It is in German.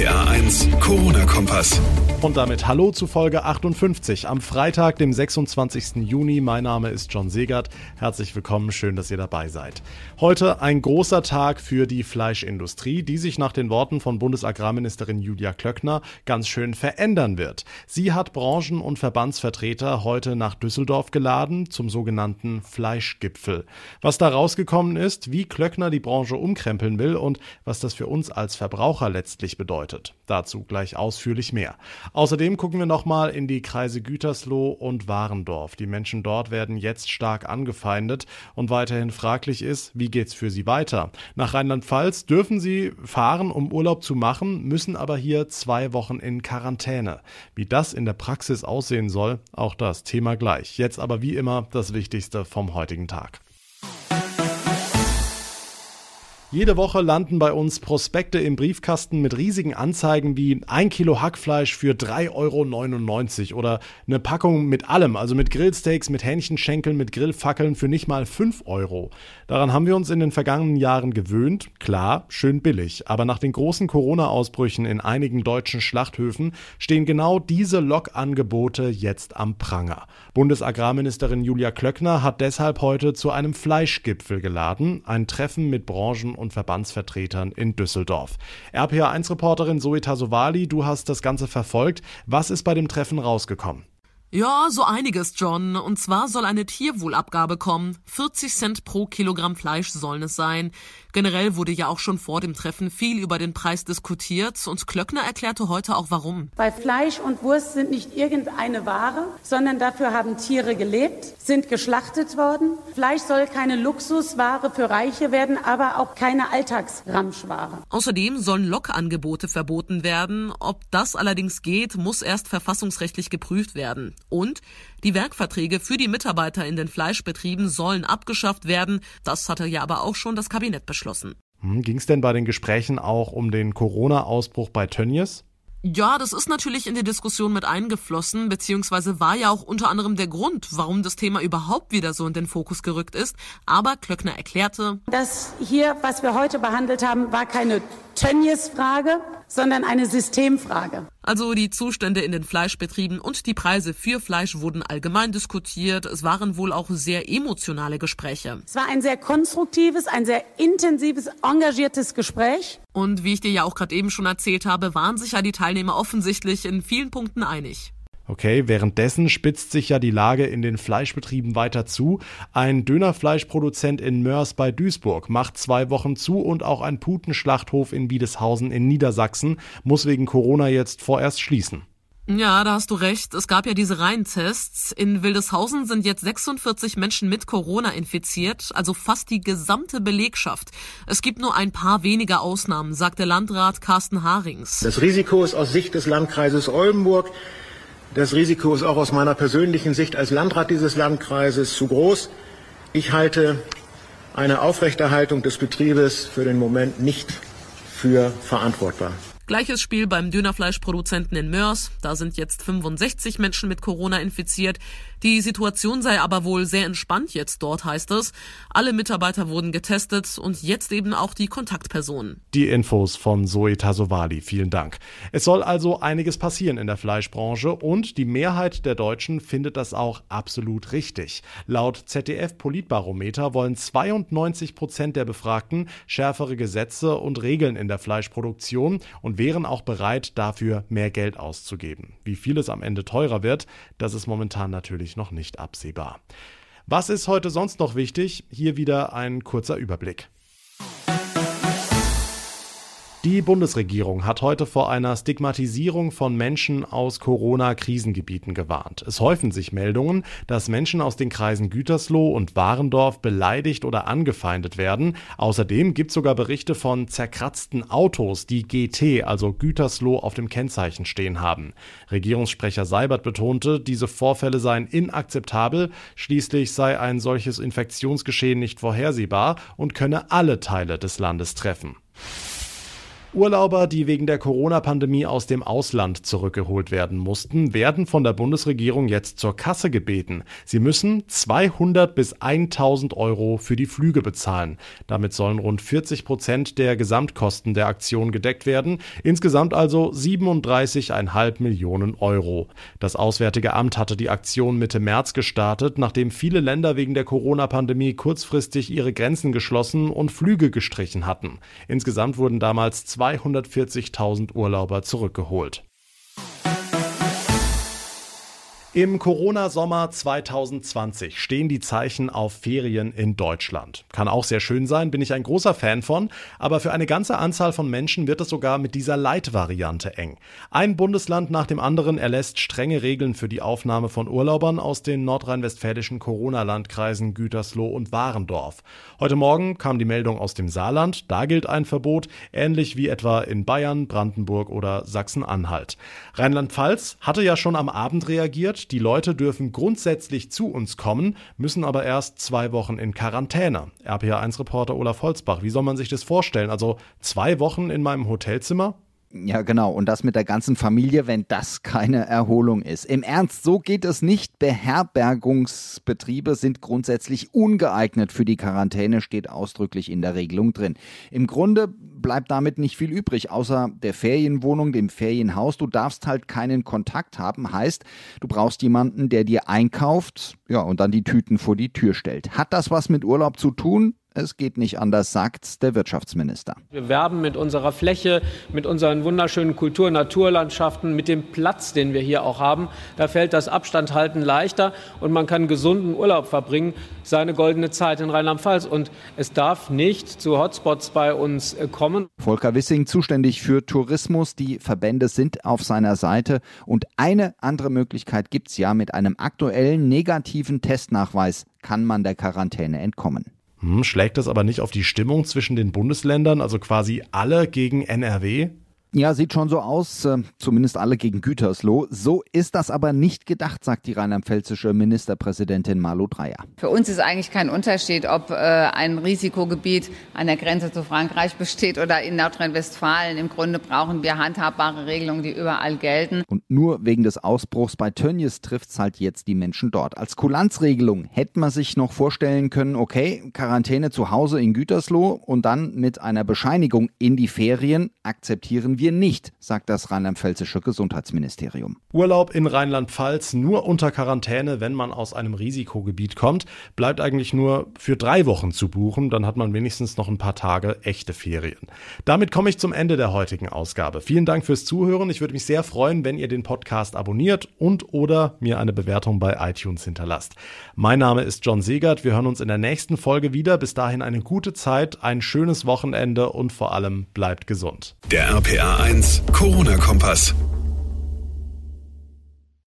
RPA 1, Corona-Kompass. Und damit Hallo zu Folge 58 am Freitag, dem 26. Juni. Mein Name ist John Segert. Herzlich willkommen, schön, dass ihr dabei seid. Heute ein großer Tag für die Fleischindustrie, die sich nach den Worten von Bundesagrarministerin Julia Klöckner ganz schön verändern wird. Sie hat Branchen- und Verbandsvertreter heute nach Düsseldorf geladen zum sogenannten Fleischgipfel. Was da rausgekommen ist, wie Klöckner die Branche umkrempeln will und was das für uns als Verbraucher letztlich bedeutet. Dazu gleich ausführlich mehr. Außerdem gucken wir nochmal in die Kreise Gütersloh und Warendorf. Die Menschen dort werden jetzt stark angefeindet und weiterhin fraglich ist, wie geht's für sie weiter? Nach Rheinland-Pfalz dürfen sie fahren, um Urlaub zu machen, müssen aber hier zwei Wochen in Quarantäne. Wie das in der Praxis aussehen soll, auch das Thema gleich. Jetzt aber wie immer das Wichtigste vom heutigen Tag. Jede Woche landen bei uns Prospekte im Briefkasten mit riesigen Anzeigen wie ein Kilo Hackfleisch für 3,99 Euro oder eine Packung mit allem, also mit Grillsteaks, mit Hähnchenschenkeln, mit Grillfackeln für nicht mal 5 Euro. Daran haben wir uns in den vergangenen Jahren gewöhnt. Klar, schön billig. Aber nach den großen Corona-Ausbrüchen in einigen deutschen Schlachthöfen stehen genau diese Lokangebote jetzt am Pranger. Bundesagrarministerin Julia Klöckner hat deshalb heute zu einem Fleischgipfel geladen, ein Treffen mit Branchen und Verbandsvertretern in Düsseldorf. RPA1-Reporterin Zoe Tasovali, du hast das Ganze verfolgt. Was ist bei dem Treffen rausgekommen? Ja, so einiges, John. Und zwar soll eine Tierwohlabgabe kommen. 40 Cent pro Kilogramm Fleisch sollen es sein. Generell wurde ja auch schon vor dem Treffen viel über den Preis diskutiert und Klöckner erklärte heute auch warum. Bei Fleisch und Wurst sind nicht irgendeine Ware, sondern dafür haben Tiere gelebt, sind geschlachtet worden. Fleisch soll keine Luxusware für Reiche werden, aber auch keine Alltagsramschware. Außerdem sollen Lokangebote verboten werden. Ob das allerdings geht, muss erst verfassungsrechtlich geprüft werden. Und die Werkverträge für die Mitarbeiter in den Fleischbetrieben sollen abgeschafft werden. Das hatte ja aber auch schon das Kabinett beschlossen. Hm, Ging es denn bei den Gesprächen auch um den Corona-Ausbruch bei Tönnies? Ja, das ist natürlich in die Diskussion mit eingeflossen, beziehungsweise war ja auch unter anderem der Grund, warum das Thema überhaupt wieder so in den Fokus gerückt ist. Aber Klöckner erklärte, Das hier, was wir heute behandelt haben, war keine Tönnies-Frage, sondern eine Systemfrage. Also die Zustände in den Fleischbetrieben und die Preise für Fleisch wurden allgemein diskutiert. Es waren wohl auch sehr emotionale Gespräche. Es war ein sehr konstruktives, ein sehr intensives, engagiertes Gespräch. Und wie ich dir ja auch gerade eben schon erzählt habe, waren sich ja die Teilnehmer offensichtlich in vielen Punkten einig. Okay, währenddessen spitzt sich ja die Lage in den Fleischbetrieben weiter zu. Ein Dönerfleischproduzent in Mörs bei Duisburg macht zwei Wochen zu und auch ein Putenschlachthof in Biedeshausen in Niedersachsen muss wegen Corona jetzt vorerst schließen. Ja, da hast du recht. Es gab ja diese Reihentests. In Wildeshausen sind jetzt 46 Menschen mit Corona infiziert, also fast die gesamte Belegschaft. Es gibt nur ein paar wenige Ausnahmen, sagt der Landrat Carsten Harings. Das Risiko ist aus Sicht des Landkreises Oldenburg, das Risiko ist auch aus meiner persönlichen Sicht als Landrat dieses Landkreises zu groß. Ich halte eine Aufrechterhaltung des Betriebes für den Moment nicht für verantwortbar. Gleiches Spiel beim Dönerfleischproduzenten in Mörs. Da sind jetzt 65 Menschen mit Corona infiziert. Die Situation sei aber wohl sehr entspannt jetzt dort, heißt es. Alle Mitarbeiter wurden getestet und jetzt eben auch die Kontaktpersonen. Die Infos von Zoe Tasovali, vielen Dank. Es soll also einiges passieren in der Fleischbranche und die Mehrheit der Deutschen findet das auch absolut richtig. Laut ZDF Politbarometer wollen 92 Prozent der Befragten schärfere Gesetze und Regeln in der Fleischproduktion und wären auch bereit, dafür mehr Geld auszugeben. Wie viel es am Ende teurer wird, das ist momentan natürlich noch nicht absehbar. Was ist heute sonst noch wichtig? Hier wieder ein kurzer Überblick. Die Bundesregierung hat heute vor einer Stigmatisierung von Menschen aus Corona-Krisengebieten gewarnt. Es häufen sich Meldungen, dass Menschen aus den Kreisen Gütersloh und Warendorf beleidigt oder angefeindet werden. Außerdem gibt es sogar Berichte von zerkratzten Autos, die GT, also Gütersloh, auf dem Kennzeichen stehen haben. Regierungssprecher Seibert betonte, diese Vorfälle seien inakzeptabel. Schließlich sei ein solches Infektionsgeschehen nicht vorhersehbar und könne alle Teile des Landes treffen. Urlauber, die wegen der Corona-Pandemie aus dem Ausland zurückgeholt werden mussten, werden von der Bundesregierung jetzt zur Kasse gebeten. Sie müssen 200 bis 1000 Euro für die Flüge bezahlen. Damit sollen rund 40 Prozent der Gesamtkosten der Aktion gedeckt werden. Insgesamt also 37,5 Millionen Euro. Das Auswärtige Amt hatte die Aktion Mitte März gestartet, nachdem viele Länder wegen der Corona-Pandemie kurzfristig ihre Grenzen geschlossen und Flüge gestrichen hatten. Insgesamt wurden damals 240.000 Urlauber zurückgeholt. Im Corona-Sommer 2020 stehen die Zeichen auf Ferien in Deutschland. Kann auch sehr schön sein, bin ich ein großer Fan von, aber für eine ganze Anzahl von Menschen wird es sogar mit dieser Leitvariante eng. Ein Bundesland nach dem anderen erlässt strenge Regeln für die Aufnahme von Urlaubern aus den nordrhein-westfälischen Corona-Landkreisen Gütersloh und Warendorf. Heute Morgen kam die Meldung aus dem Saarland, da gilt ein Verbot, ähnlich wie etwa in Bayern, Brandenburg oder Sachsen-Anhalt. Rheinland-Pfalz hatte ja schon am Abend reagiert, die Leute dürfen grundsätzlich zu uns kommen, müssen aber erst zwei Wochen in Quarantäne. RPA1-Reporter Olaf Holzbach, wie soll man sich das vorstellen? Also zwei Wochen in meinem Hotelzimmer? Ja, genau. Und das mit der ganzen Familie, wenn das keine Erholung ist. Im Ernst, so geht es nicht. Beherbergungsbetriebe sind grundsätzlich ungeeignet für die Quarantäne, steht ausdrücklich in der Regelung drin. Im Grunde bleibt damit nicht viel übrig, außer der Ferienwohnung, dem Ferienhaus. Du darfst halt keinen Kontakt haben. Heißt, du brauchst jemanden, der dir einkauft, ja, und dann die Tüten vor die Tür stellt. Hat das was mit Urlaub zu tun? Es geht nicht anders, sagt der Wirtschaftsminister. Wir werben mit unserer Fläche, mit unseren wunderschönen Kultur- Naturlandschaften, mit dem Platz, den wir hier auch haben. Da fällt das Abstandhalten leichter und man kann gesunden Urlaub verbringen, seine goldene Zeit in Rheinland-Pfalz. Und es darf nicht zu Hotspots bei uns äh, kommen. Volker Wissing, zuständig für Tourismus. Die Verbände sind auf seiner Seite. Und eine andere Möglichkeit gibt es ja. Mit einem aktuellen negativen Testnachweis kann man der Quarantäne entkommen. Hm, schlägt das aber nicht auf die Stimmung zwischen den Bundesländern, also quasi alle gegen NRW? Ja, sieht schon so aus, äh, zumindest alle gegen Gütersloh. So ist das aber nicht gedacht, sagt die rheinland-pfälzische Ministerpräsidentin Malu Dreyer. Für uns ist eigentlich kein Unterschied, ob äh, ein Risikogebiet an der Grenze zu Frankreich besteht oder in Nordrhein-Westfalen. Im Grunde brauchen wir handhabbare Regelungen, die überall gelten. Und nur wegen des Ausbruchs bei Tönnies trifft es halt jetzt die Menschen dort. Als Kulanzregelung hätte man sich noch vorstellen können, okay, Quarantäne zu Hause in Gütersloh und dann mit einer Bescheinigung in die Ferien akzeptieren wir nicht, sagt das rheinland-pfälzische Gesundheitsministerium. Urlaub in Rheinland-Pfalz nur unter Quarantäne, wenn man aus einem Risikogebiet kommt, bleibt eigentlich nur für drei Wochen zu buchen. Dann hat man wenigstens noch ein paar Tage echte Ferien. Damit komme ich zum Ende der heutigen Ausgabe. Vielen Dank fürs Zuhören. Ich würde mich sehr freuen, wenn ihr den Podcast abonniert und oder mir eine Bewertung bei iTunes hinterlasst. Mein Name ist John Segert. Wir hören uns in der nächsten Folge wieder. Bis dahin eine gute Zeit, ein schönes Wochenende und vor allem bleibt gesund. Der RPA 1 Corona-Kompass.